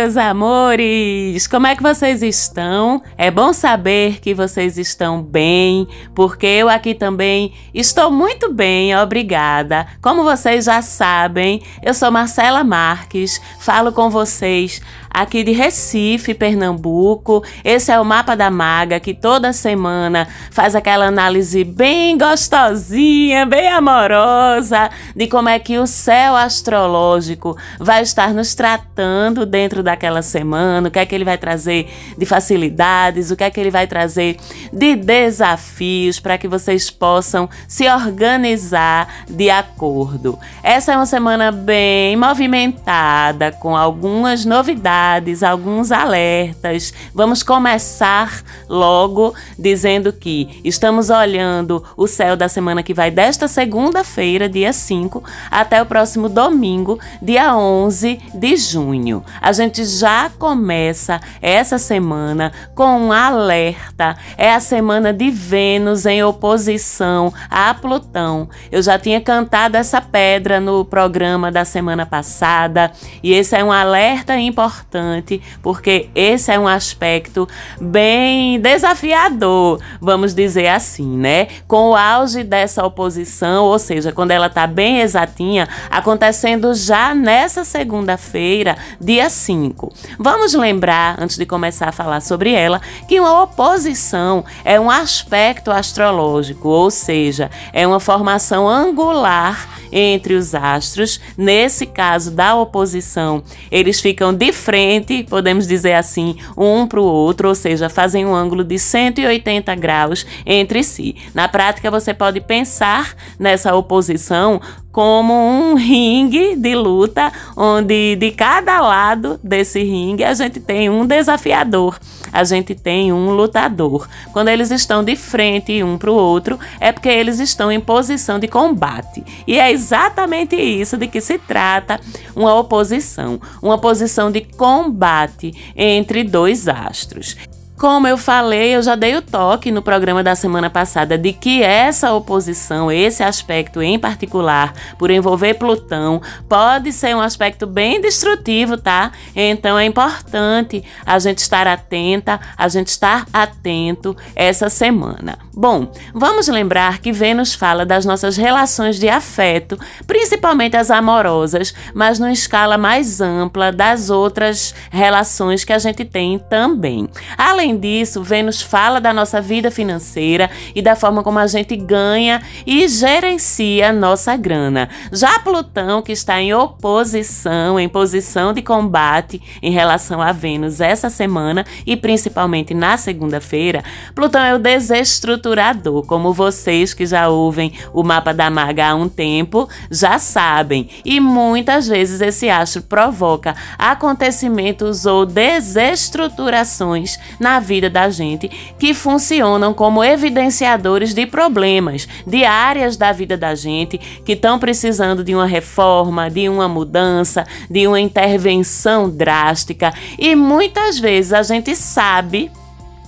Meus amores! Como é que vocês estão? É bom saber que vocês estão bem, porque eu aqui também estou muito bem, obrigada. Como vocês já sabem, eu sou Marcela Marques, falo com vocês aqui de Recife, Pernambuco. Esse é o Mapa da Maga, que toda semana faz aquela análise bem gostosinha, bem amorosa de como é que o céu astrológico vai estar nos tratando dentro daquela semana, o que é que ele vai trazer de facilidades, o que é que ele vai trazer de desafios para que vocês possam se organizar de acordo. Essa é uma semana bem movimentada, com algumas novidades novidades, alguns alertas. Vamos começar logo dizendo que estamos olhando o céu da semana que vai desta segunda-feira, dia 5, até o próximo domingo, dia 11 de junho. A gente já começa essa semana com um alerta. É a semana de Vênus em oposição a Plutão. Eu já tinha cantado essa pedra no programa da semana passada e esse é um alerta importante importante, porque esse é um aspecto bem desafiador, vamos dizer assim, né? Com o auge dessa oposição, ou seja, quando ela está bem exatinha, acontecendo já nessa segunda-feira, dia 5. Vamos lembrar, antes de começar a falar sobre ela, que uma oposição é um aspecto astrológico, ou seja, é uma formação angular entre os astros. Nesse caso da oposição, eles ficam de frente, podemos dizer assim, um para o outro, ou seja, fazem um ângulo de 180 graus entre si. Na prática, você pode pensar nessa oposição como um ringue de luta, onde de cada lado desse ringue a gente tem um desafiador, a gente tem um lutador. Quando eles estão de frente um para o outro, é porque eles estão em posição de combate. E é exatamente isso de que se trata uma oposição, uma posição de combate entre dois astros. Como eu falei, eu já dei o toque no programa da semana passada de que essa oposição, esse aspecto em particular, por envolver Plutão, pode ser um aspecto bem destrutivo, tá? Então é importante a gente estar atenta, a gente estar atento essa semana. Bom, vamos lembrar que Vênus fala das nossas relações de afeto, principalmente as amorosas, mas numa escala mais ampla das outras relações que a gente tem também. Além Além disso, Vênus fala da nossa vida financeira e da forma como a gente ganha e gerencia nossa grana. Já Plutão, que está em oposição, em posição de combate em relação a Vênus essa semana e principalmente na segunda-feira, Plutão é o desestruturador, como vocês que já ouvem o mapa da maga há um tempo já sabem. E muitas vezes esse astro provoca acontecimentos ou desestruturações na vida da gente que funcionam como evidenciadores de problemas, de áreas da vida da gente que estão precisando de uma reforma, de uma mudança, de uma intervenção drástica. E muitas vezes a gente sabe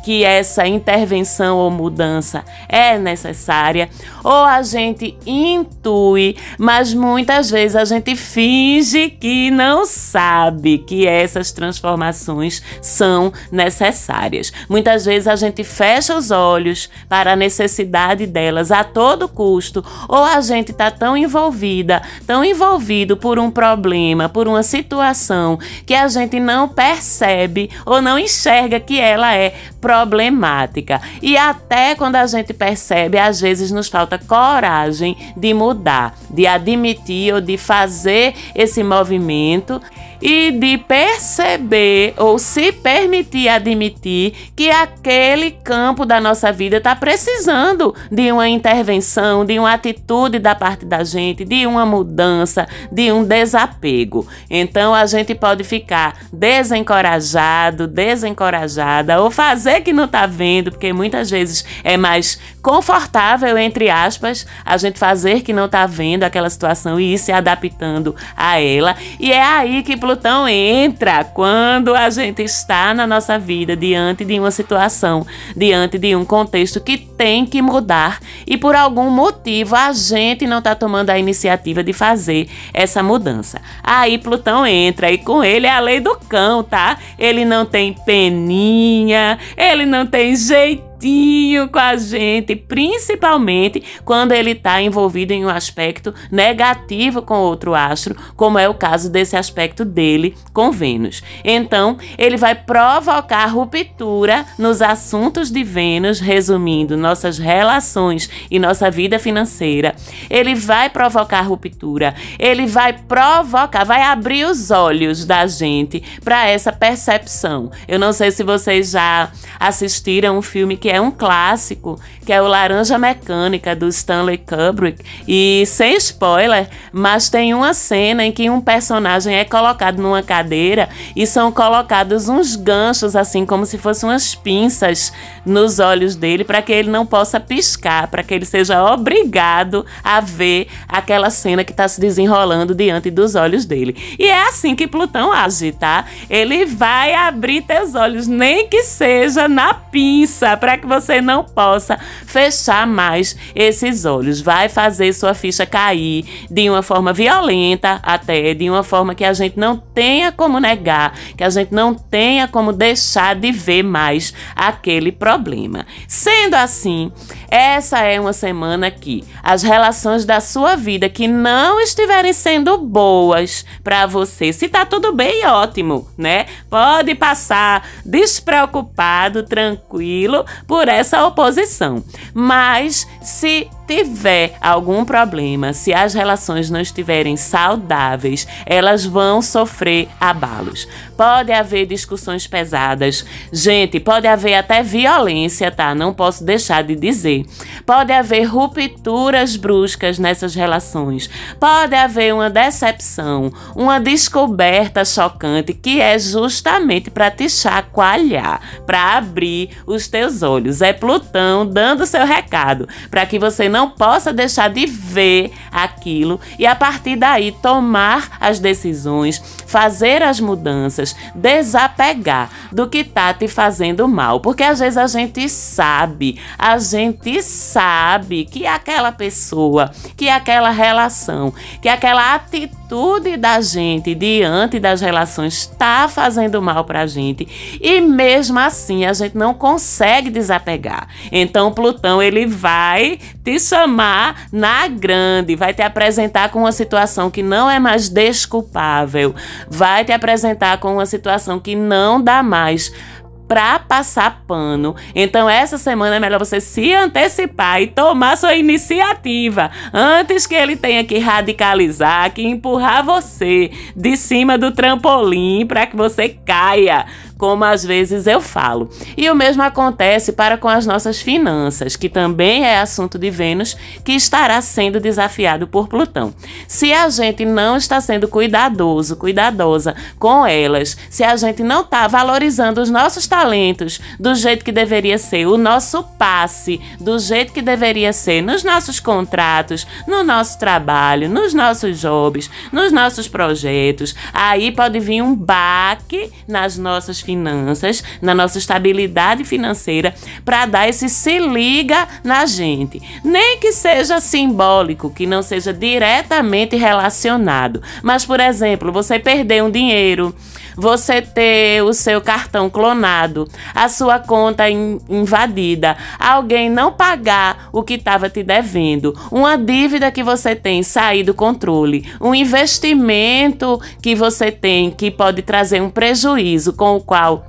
que essa intervenção ou mudança é necessária, ou a gente intui, mas muitas vezes a gente finge que não sabe que essas transformações são necessárias. Muitas vezes a gente fecha os olhos para a necessidade delas a todo custo, ou a gente está tão envolvida, tão envolvido por um problema, por uma situação que a gente não percebe ou não enxerga que ela é problemática. E até quando a gente percebe, às vezes nos falta coragem de mudar, de admitir ou de fazer esse movimento e de perceber ou se permitir admitir que aquele campo da nossa vida está precisando de uma intervenção, de uma atitude da parte da gente, de uma mudança, de um desapego. Então a gente pode ficar desencorajado, desencorajada ou fazer que não está vendo, porque muitas vezes é mais confortável, entre aspas, a gente fazer que não tá vendo aquela situação e ir se adaptando a ela. E é aí que Plutão entra quando a gente está na nossa vida diante de uma situação, diante de um contexto que tem que mudar e por algum motivo a gente não tá tomando a iniciativa de fazer essa mudança. Aí Plutão entra e com ele é a lei do cão, tá? Ele não tem peninha, ele não tem jeito com a gente, principalmente quando ele está envolvido em um aspecto negativo com outro astro, como é o caso desse aspecto dele com Vênus. Então, ele vai provocar ruptura nos assuntos de Vênus, resumindo nossas relações e nossa vida financeira. Ele vai provocar ruptura, ele vai provocar, vai abrir os olhos da gente para essa percepção. Eu não sei se vocês já assistiram um filme que é um clássico, que é o Laranja Mecânica do Stanley Kubrick. E sem spoiler, mas tem uma cena em que um personagem é colocado numa cadeira e são colocados uns ganchos, assim como se fossem umas pinças nos olhos dele, para que ele não possa piscar, para que ele seja obrigado a ver aquela cena que está se desenrolando diante dos olhos dele. E é assim que Plutão age, tá? Ele vai abrir teus olhos, nem que seja na pinça, para que você não possa fechar mais esses olhos. Vai fazer sua ficha cair de uma forma violenta, até de uma forma que a gente não tenha como negar, que a gente não tenha como deixar de ver mais aquele problema. Sendo assim, essa é uma semana que as relações da sua vida que não estiverem sendo boas para você, se tá tudo bem, ótimo, né? Pode passar despreocupado, tranquilo por essa oposição. Mas se tiver algum problema, se as relações não estiverem saudáveis, elas vão sofrer abalos. Pode haver discussões pesadas. Gente, pode haver até violência, tá? Não posso deixar de dizer. Pode haver rupturas bruscas nessas relações. Pode haver uma decepção, uma descoberta chocante que é justamente para te chacoalhar, para abrir os teus olhos. É Plutão dando seu recado para que você não possa deixar de ver aquilo e a partir daí tomar as decisões, fazer as mudanças, desapegar do que tá te fazendo mal, porque às vezes a gente sabe, a gente sabe que aquela pessoa, que aquela relação, que aquela atitude da gente diante das relações está fazendo mal pra gente e mesmo assim a gente não consegue desapegar. Então Plutão ele vai te chamar na grande, vai te apresentar com uma situação que não é mais desculpável, vai te apresentar com uma situação que não dá mais para passar pano. Então, essa semana é melhor você se antecipar e tomar sua iniciativa antes que ele tenha que radicalizar, que empurrar você de cima do trampolim para que você caia como às vezes eu falo. E o mesmo acontece para com as nossas finanças, que também é assunto de Vênus, que estará sendo desafiado por Plutão. Se a gente não está sendo cuidadoso, cuidadosa com elas, se a gente não está valorizando os nossos talentos do jeito que deveria ser, o nosso passe do jeito que deveria ser nos nossos contratos, no nosso trabalho, nos nossos jobs, nos nossos projetos, aí pode vir um baque nas nossas finanças finanças, na nossa estabilidade financeira, para dar esse se liga na gente. Nem que seja simbólico, que não seja diretamente relacionado. Mas, por exemplo, você perder um dinheiro você ter o seu cartão clonado, a sua conta in invadida, alguém não pagar o que estava te devendo, uma dívida que você tem sair do controle, um investimento que você tem que pode trazer um prejuízo com o qual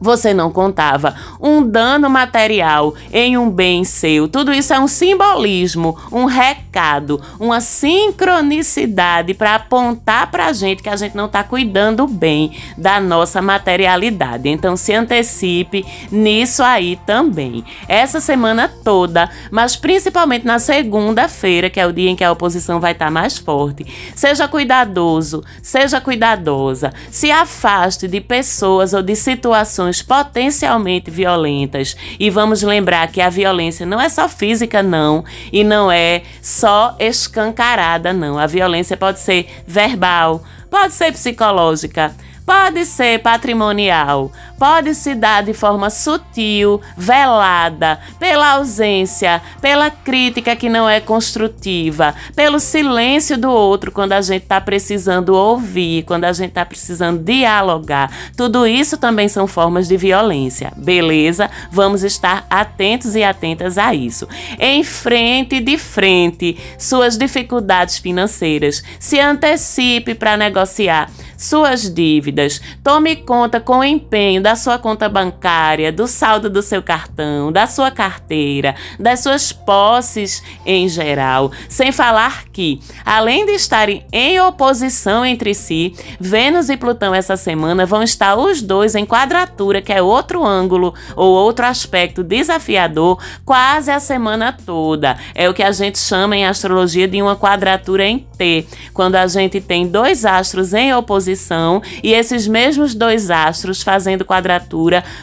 você não contava. Um dano material em um bem seu. Tudo isso é um simbolismo, um recado, uma sincronicidade para apontar para a gente que a gente não está cuidando bem da nossa materialidade. Então se antecipe nisso aí também. Essa semana toda, mas principalmente na segunda-feira, que é o dia em que a oposição vai estar tá mais forte. Seja cuidadoso, seja cuidadosa. Se afaste de pessoas ou de situações potencialmente violentas. E vamos lembrar que a violência não é só física, não, e não é só escancarada, não. A violência pode ser verbal, pode ser psicológica Pode ser patrimonial, pode se dar de forma sutil, velada, pela ausência, pela crítica que não é construtiva, pelo silêncio do outro quando a gente está precisando ouvir, quando a gente está precisando dialogar. Tudo isso também são formas de violência, beleza? Vamos estar atentos e atentas a isso. Enfrente de frente suas dificuldades financeiras, se antecipe para negociar suas dívidas. Tome conta com empenho da sua conta bancária, do saldo do seu cartão, da sua carteira, das suas posses em geral. Sem falar que, além de estarem em oposição entre si, Vênus e Plutão essa semana vão estar os dois em quadratura, que é outro ângulo ou outro aspecto desafiador, quase a semana toda. É o que a gente chama em astrologia de uma quadratura em T, quando a gente tem dois astros em oposição posição e esses mesmos dois astros fazendo quadratura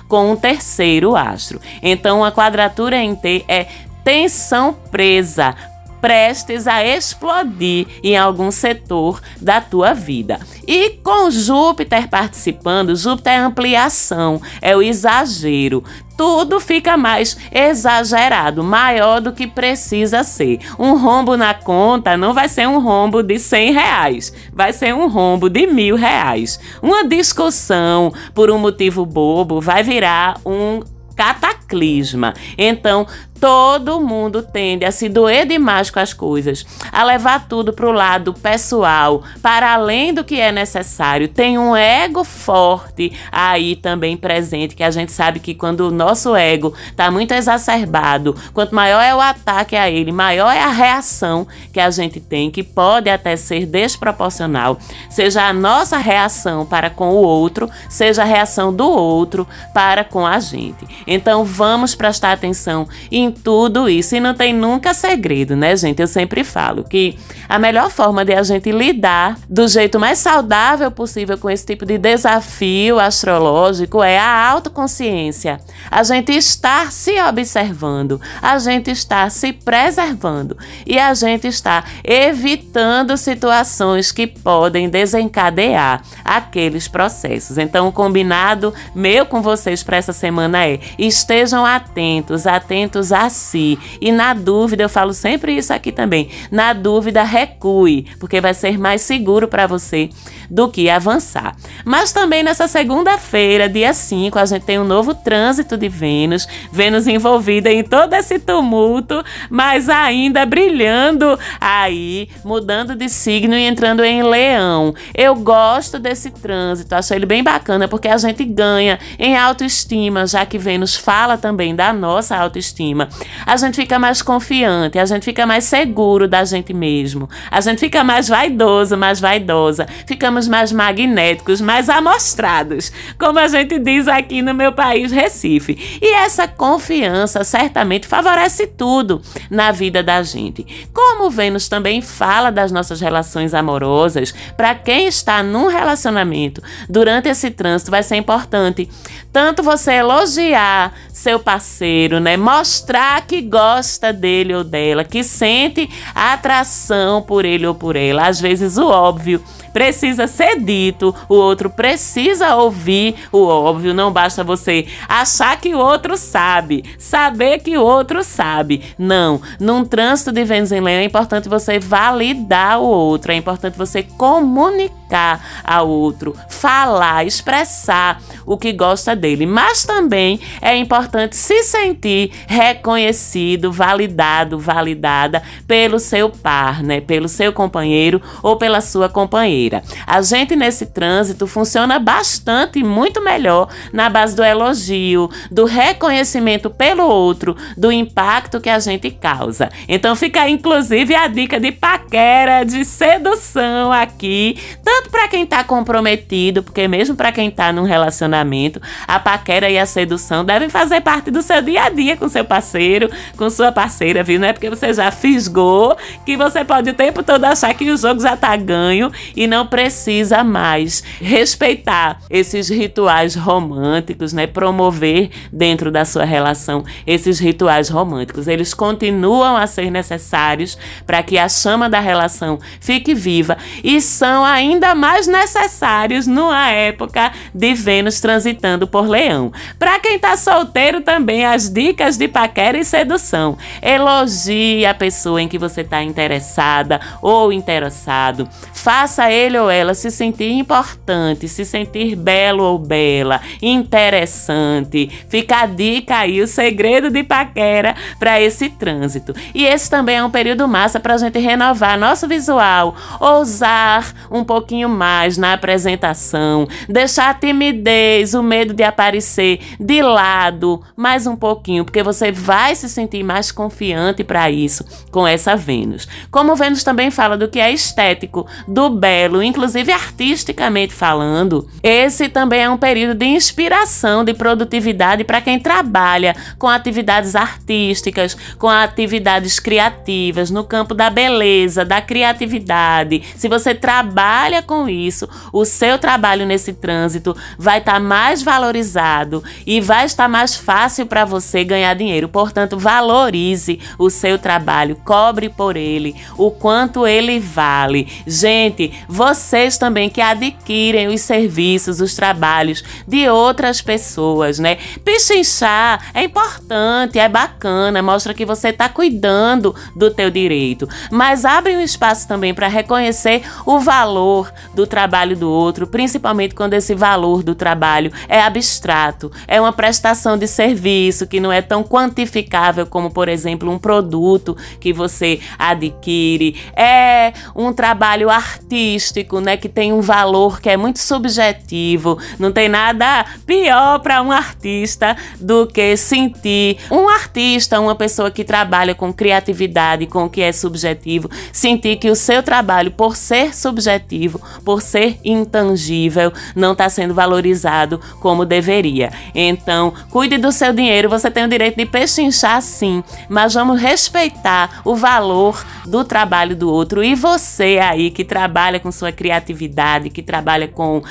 com um terceiro astro. Então, a quadratura em T é tensão presa, prestes a explodir em algum setor da tua vida. E com Júpiter participando, Júpiter é ampliação, é o exagero tudo fica mais exagerado, maior do que precisa ser. Um rombo na conta não vai ser um rombo de 100 reais, vai ser um rombo de mil reais. Uma discussão por um motivo bobo vai virar um cataclisma. Então, todo mundo tende a se doer demais com as coisas, a levar tudo para o lado pessoal, para além do que é necessário. Tem um ego forte aí também presente, que a gente sabe que quando o nosso ego está muito exacerbado, quanto maior é o ataque a ele, maior é a reação que a gente tem, que pode até ser desproporcional, seja a nossa reação para com o outro, seja a reação do outro para com a gente. Então vamos prestar atenção em tudo isso. E não tem nunca segredo, né, gente? Eu sempre falo que a melhor forma de a gente lidar do jeito mais saudável possível com esse tipo de desafio astrológico é a autoconsciência. A gente estar se observando, a gente estar se preservando e a gente estar evitando situações que podem desencadear aqueles processos. Então, o combinado meu com vocês para essa semana é: estejam atentos, atentos a si. E na dúvida, eu falo sempre isso aqui também. Na dúvida, recue, porque vai ser mais seguro para você do que avançar. Mas também nessa segunda-feira, dia 5, a gente tem um novo trânsito de Vênus, Vênus envolvida em todo esse tumulto, mas ainda brilhando aí, mudando de signo e entrando em Leão. Eu gosto desse trânsito, acho ele bem bacana porque a gente ganha em autoestima, já que Vênus fala também da nossa autoestima. A gente fica mais confiante, a gente fica mais seguro da gente mesmo, a gente fica mais vaidoso, mais vaidosa, ficamos mais magnéticos, mais amostrados, como a gente diz aqui no meu país, Recife. E essa confiança certamente favorece tudo na vida da gente. Como Vênus também fala das nossas relações amorosas, para quem está num relacionamento durante esse trânsito vai ser importante tanto você elogiar seu parceiro, né, mostrar que gosta dele ou dela, que sente atração por ele ou por ela. Às vezes o óbvio precisa ser dito, o outro precisa ouvir o óbvio. Não basta você achar que o outro sabe, saber que o outro sabe. Não, num trânsito de Leão é importante você validar o outro, é importante você comunicar ao outro, falar, expressar o que gosta dele. Mas também é importante se sentir reconhecido, validado, validada pelo seu par, né? Pelo seu companheiro ou pela sua companheira. A gente nesse trânsito funciona bastante muito melhor na base do elogio, do reconhecimento pelo outro, do impacto que a gente causa. Então fica inclusive a dica de paquera, de sedução aqui, tanto para quem está comprometido, porque mesmo para quem está num relacionamento, a paquera e a sedução devem fazer parte do seu dia a dia com seu parceiro, com sua parceira, viu? Não é porque você já fisgou que você pode o tempo todo achar que o jogo já tá ganho e não precisa mais respeitar esses rituais românticos, né? Promover dentro da sua relação esses rituais românticos. Eles continuam a ser necessários para que a chama da relação fique viva e são ainda mais necessários numa época de Vênus transitando por Leão. Para quem tá solteiro também as dicas de paquera e sedução. Elogie a pessoa em que você está interessada ou interessado. Faça ele ou ela se sentir importante, se sentir belo ou bela, interessante. Fica a dica aí, o segredo de paquera para esse trânsito. E esse também é um período massa para a gente renovar nosso visual, ousar um pouquinho mais na apresentação, deixar a timidez, o medo de aparecer de lado mais um pouquinho, porque você vai se sentir mais confiante para isso com essa Vênus. Como Vênus também fala do que é estético, do belo, inclusive artisticamente falando, esse também é um período de inspiração, de produtividade para quem trabalha com atividades artísticas, com atividades criativas, no campo da beleza, da criatividade. Se você trabalha com isso, o seu trabalho nesse trânsito vai estar tá mais valorizado e vai estar mais fácil para você ganhar dinheiro. Portanto, valorize o seu trabalho, cobre por ele, o quanto ele vale. Gente, vocês também que adquirem os serviços, os trabalhos de outras pessoas, né? Pichinchar é importante, é bacana, mostra que você está cuidando do teu direito, mas abre um espaço também para reconhecer o valor do trabalho do outro, principalmente quando esse valor do trabalho é abstrato, é uma prestação de serviço que não é tão quantificável como, por exemplo, um produto que você adquire, é um trabalho artístico, né, que tem um valor que é muito subjetivo. Não tem nada pior para um artista do que sentir um artista, uma pessoa que trabalha com criatividade, com o que é subjetivo, sentir que o seu trabalho, por ser subjetivo, por ser intangível, não está sendo valorizado como deveria. Então, cuide do seu dinheiro, você tem o direito de pechinchar sim, mas vamos respeitar o valor do trabalho do outro. E você aí que trabalha com sua criatividade, que trabalha com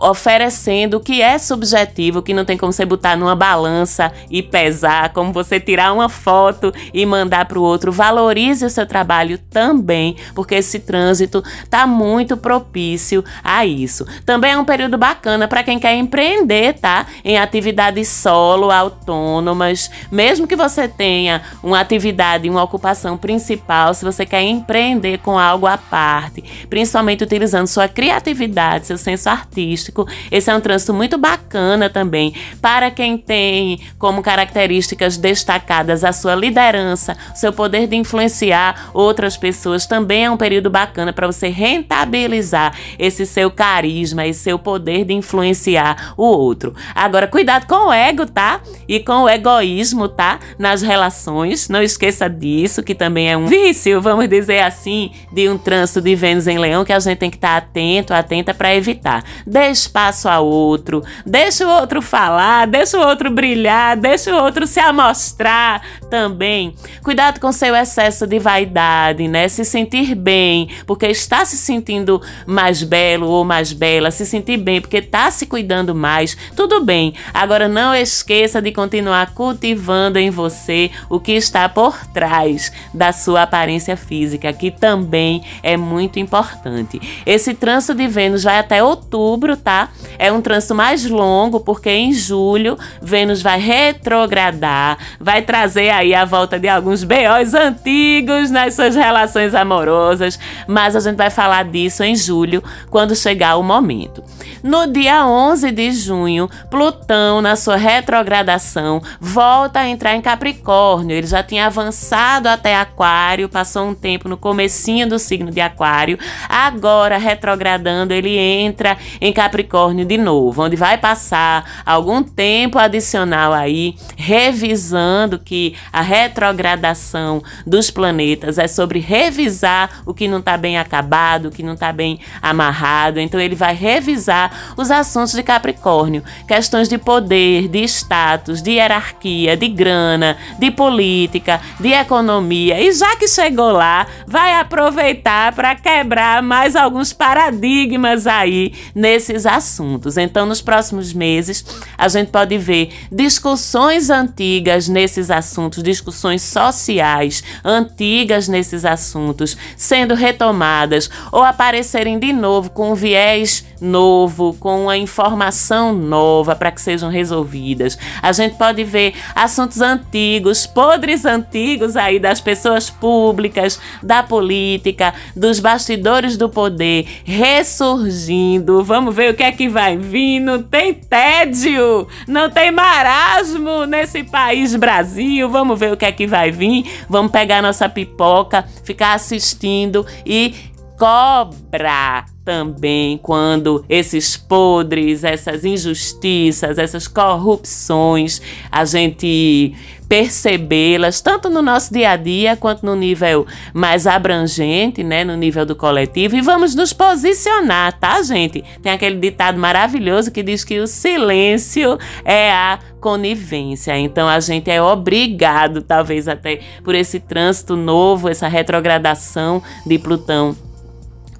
oferecendo o que é subjetivo, que não tem como você botar numa balança e pesar, como você tirar uma foto e mandar para o outro. Valorize o seu trabalho também, porque esse trânsito tá muito propício a isso. Também é um período bacana para quem quer empreender, tá? Em atividades solo, autônomas, mesmo que você tenha uma atividade, uma ocupação principal, se você quer empreender com algo à parte, principalmente utilizando sua criatividade, seu senso artístico, esse é um trânsito muito bacana também para quem tem como características destacadas a sua liderança, seu poder de influenciar outras pessoas. Também é um período bacana para você rentabilizar esse seu carisma e seu poder de influenciar o outro. Agora, cuidado com o ego, tá? E com o egoísmo, tá? Nas relações. Não esqueça disso, que também é um vício, vamos dizer assim, de um trânsito de Vênus em Leão que a gente tem que estar atento, atenta para evitar. Deixe espaço a outro, deixa o outro falar, deixa o outro brilhar, deixa o outro se amostrar também. Cuidado com seu excesso de vaidade, né? Se sentir bem, porque está se sentindo mais belo ou mais bela, se sentir bem porque está se cuidando mais, tudo bem. Agora não esqueça de continuar cultivando em você o que está por trás da sua aparência física, que também é muito importante. Esse trânsito de Vênus vai até outubro, tá? Tá? É um trânsito mais longo, porque em julho Vênus vai retrogradar, vai trazer aí a volta de alguns BOs antigos nas suas relações amorosas, mas a gente vai falar disso em julho, quando chegar o momento. No dia 11 de junho, Plutão, na sua retrogradação, volta a entrar em Capricórnio. Ele já tinha avançado até Aquário, passou um tempo no comecinho do signo de Aquário. Agora, retrogradando, ele entra em Capricórnio Capricórnio de novo, onde vai passar algum tempo adicional aí, revisando que a retrogradação dos planetas é sobre revisar o que não está bem acabado, o que não está bem amarrado. Então ele vai revisar os assuntos de Capricórnio, questões de poder, de status, de hierarquia, de grana, de política, de economia. E já que chegou lá, vai aproveitar para quebrar mais alguns paradigmas aí nesses assuntos. Então, nos próximos meses, a gente pode ver discussões antigas nesses assuntos, discussões sociais antigas nesses assuntos sendo retomadas ou aparecerem de novo com viés novo, com uma informação nova para que sejam resolvidas. A gente pode ver assuntos antigos, podres antigos aí das pessoas públicas, da política, dos bastidores do poder ressurgindo. Vamos ver o que é que vai vir. Não tem tédio, não tem marasmo nesse país Brasil. Vamos ver o que é que vai vir. Vamos pegar nossa pipoca, ficar assistindo e cobra também quando esses podres, essas injustiças, essas corrupções, a gente percebê-las tanto no nosso dia a dia quanto no nível mais abrangente, né, no nível do coletivo e vamos nos posicionar, tá, gente? Tem aquele ditado maravilhoso que diz que o silêncio é a conivência. Então a gente é obrigado, talvez até por esse trânsito novo, essa retrogradação de Plutão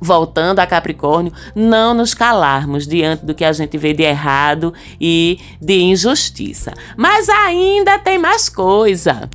voltando a Capricórnio, não nos calarmos diante do que a gente vê de errado e de injustiça. Mas ainda tem mais coisa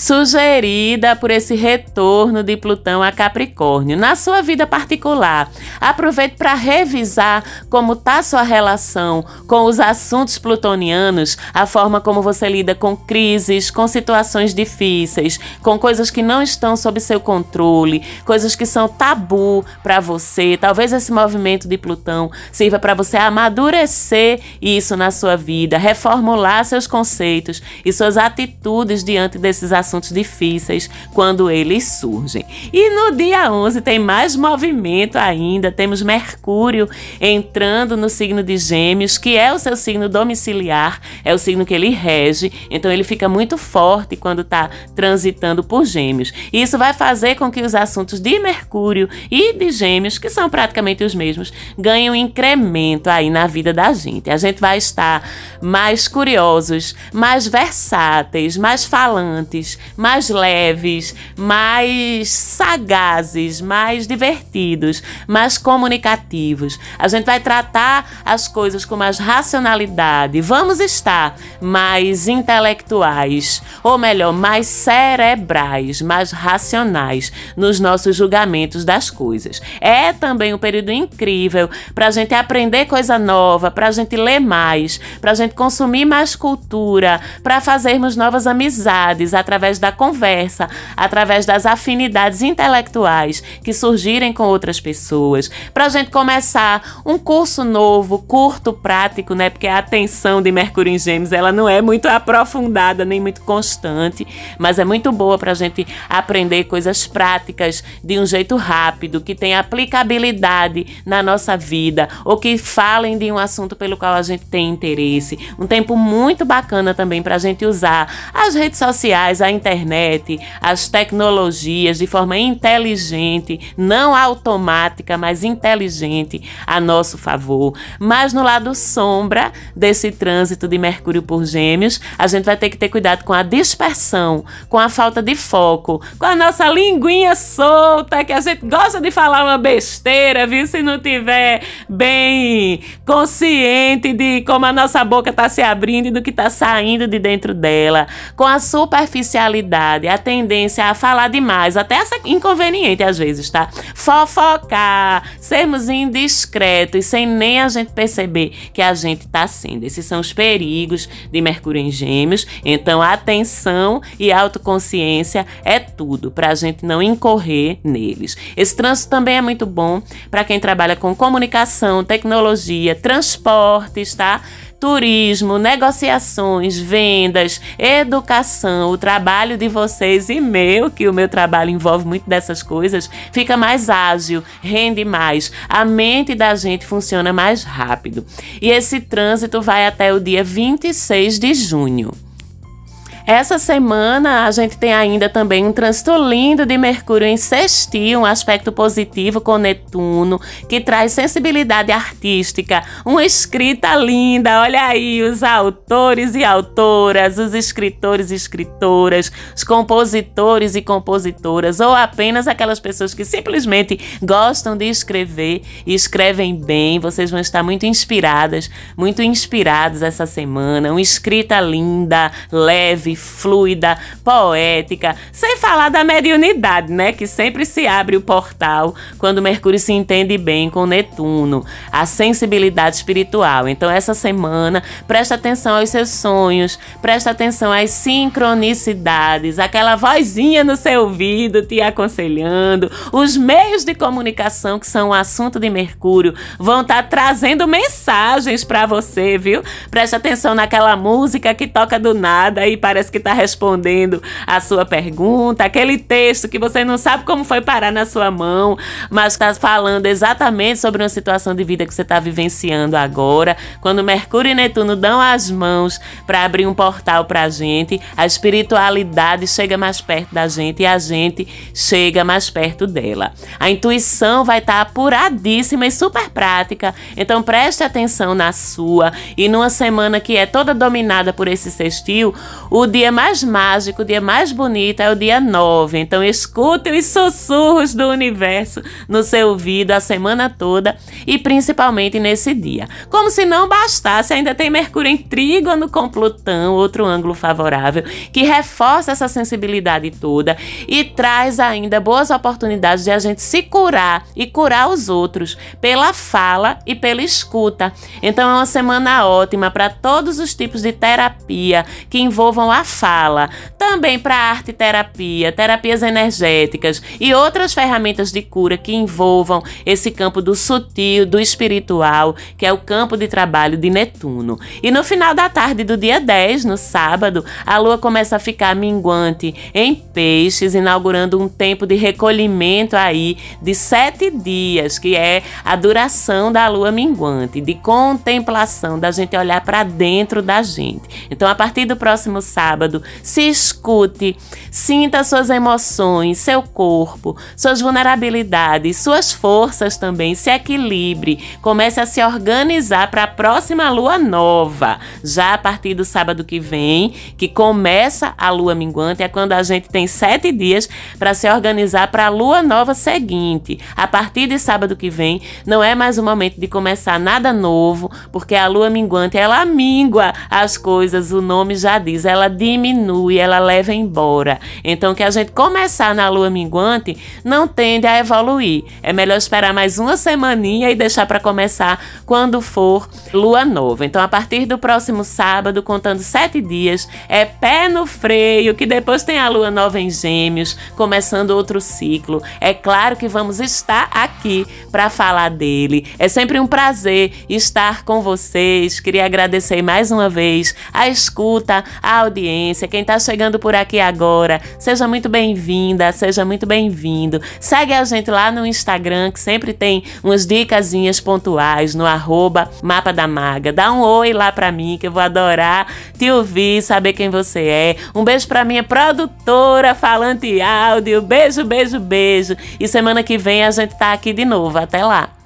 sugerida por esse retorno de Plutão a Capricórnio. Na sua vida particular, aproveite para revisar como está sua relação com os assuntos plutonianos, a forma como você lida com crises, com situações difíceis, com coisas que não estão sob seu controle, coisas que são tabu para você. Talvez esse movimento de Plutão sirva para você amadurecer isso na sua vida, reformular seus conceitos e suas atitudes diante desses assuntos assuntos difíceis quando eles surgem. E no dia 11 tem mais movimento ainda, temos Mercúrio entrando no signo de Gêmeos, que é o seu signo domiciliar, é o signo que ele rege, então ele fica muito forte quando está transitando por Gêmeos. E isso vai fazer com que os assuntos de Mercúrio e de Gêmeos, que são praticamente os mesmos, ganhem um incremento aí na vida da gente. A gente vai estar mais curiosos, mais versáteis, mais falantes, mais leves, mais sagazes, mais divertidos, mais comunicativos. A gente vai tratar as coisas com mais racionalidade. Vamos estar mais intelectuais, ou melhor, mais cerebrais, mais racionais nos nossos julgamentos das coisas. É também um período incrível para a gente aprender coisa nova, para a gente ler mais, para a gente consumir mais cultura, para fazermos novas amizades através através da conversa, através das afinidades intelectuais que surgirem com outras pessoas, para a gente começar um curso novo, curto, prático, né? Porque a atenção de Mercúrio em Gêmeos ela não é muito aprofundada nem muito constante, mas é muito boa para a gente aprender coisas práticas de um jeito rápido, que tenha aplicabilidade na nossa vida ou que falem de um assunto pelo qual a gente tem interesse. Um tempo muito bacana também para a gente usar as redes sociais, a internet, as tecnologias de forma inteligente, não automática, mas inteligente a nosso favor. Mas no lado sombra desse trânsito de Mercúrio por Gêmeos, a gente vai ter que ter cuidado com a dispersão, com a falta de foco, com a nossa linguinha solta, que a gente gosta de falar uma besteira, viu? Se não tiver bem consciente de como a nossa boca está se abrindo e do que está saindo de dentro dela, com a superficialidade a tendência a falar demais, até essa inconveniente às vezes, tá? Fofocar, sermos indiscretos sem nem a gente perceber que a gente tá sendo. Esses são os perigos de Mercúrio em Gêmeos. Então, atenção e autoconsciência é tudo para a gente não incorrer neles. Esse trânsito também é muito bom para quem trabalha com comunicação, tecnologia, transportes, tá? Turismo, negociações, vendas, educação, o trabalho de vocês e meu, que o meu trabalho envolve muito dessas coisas, fica mais ágil, rende mais, a mente da gente funciona mais rápido. E esse trânsito vai até o dia 26 de junho. Essa semana a gente tem ainda também um trânsito lindo de Mercúrio em sextil, um aspecto positivo com Netuno, que traz sensibilidade artística, uma escrita linda. Olha aí, os autores e autoras, os escritores e escritoras, os compositores e compositoras, ou apenas aquelas pessoas que simplesmente gostam de escrever e escrevem bem. Vocês vão estar muito inspiradas, muito inspirados essa semana. Uma escrita linda, leve, fluida, poética, sem falar da mediunidade, né? Que sempre se abre o portal quando Mercúrio se entende bem com Netuno, a sensibilidade espiritual. Então, essa semana, presta atenção aos seus sonhos, presta atenção às sincronicidades, aquela vozinha no seu ouvido te aconselhando, os meios de comunicação que são o assunto de Mercúrio vão estar tá trazendo mensagens para você, viu? Presta atenção naquela música que toca do nada e parece que está respondendo a sua pergunta, aquele texto que você não sabe como foi parar na sua mão, mas está falando exatamente sobre uma situação de vida que você está vivenciando agora. Quando Mercúrio e Netuno dão as mãos para abrir um portal para a gente, a espiritualidade chega mais perto da gente e a gente chega mais perto dela. A intuição vai estar tá apuradíssima e super prática, então preste atenção na sua e numa semana que é toda dominada por esse sextil, o dia mais mágico, o dia mais bonito é o dia 9. Então escute os sussurros do universo no seu ouvido a semana toda e principalmente nesse dia. Como se não bastasse, ainda tem Mercúrio em trígono com Plutão, outro ângulo favorável, que reforça essa sensibilidade toda e traz ainda boas oportunidades de a gente se curar e curar os outros pela fala e pela escuta. Então é uma semana ótima para todos os tipos de terapia que envolvam a fala, também para arte terapia, terapias energéticas e outras ferramentas de cura que envolvam esse campo do sutil, do espiritual, que é o campo de trabalho de Netuno. E no final da tarde do dia 10, no sábado, a lua começa a ficar minguante em peixes, inaugurando um tempo de recolhimento aí de sete dias, que é a duração da lua minguante, de contemplação, da gente olhar para dentro da gente. Então, a partir do próximo sábado, sábado, se escute, sinta suas emoções, seu corpo, suas vulnerabilidades, suas forças também, se equilibre, comece a se organizar para a próxima lua nova, já a partir do sábado que vem, que começa a lua minguante, é quando a gente tem sete dias para se organizar para a lua nova seguinte. A partir de sábado que vem, não é mais o momento de começar nada novo, porque a lua minguante ela mingua as coisas, o nome já diz, ela diminui, ela leva embora. Então, que a gente começar na lua minguante não tende a evoluir. É melhor esperar mais uma semaninha e deixar para começar quando for lua nova. Então, a partir do próximo sábado, contando sete dias, é pé no freio, que depois tem a lua nova em Gêmeos, começando outro ciclo. É claro que vamos estar aqui para falar dele. É sempre um prazer estar com vocês. Queria agradecer mais uma vez a escuta, a audiência audiência, quem está chegando por aqui agora, seja muito bem-vinda, seja muito bem-vindo. Segue a gente lá no Instagram, que sempre tem umas dicasinhas pontuais no arroba Mapa da Maga. Dá um oi lá pra mim, que eu vou adorar te ouvir, saber quem você é. Um beijo pra minha produtora, falante áudio. Beijo, beijo, beijo. E semana que vem a gente tá aqui de novo. Até lá.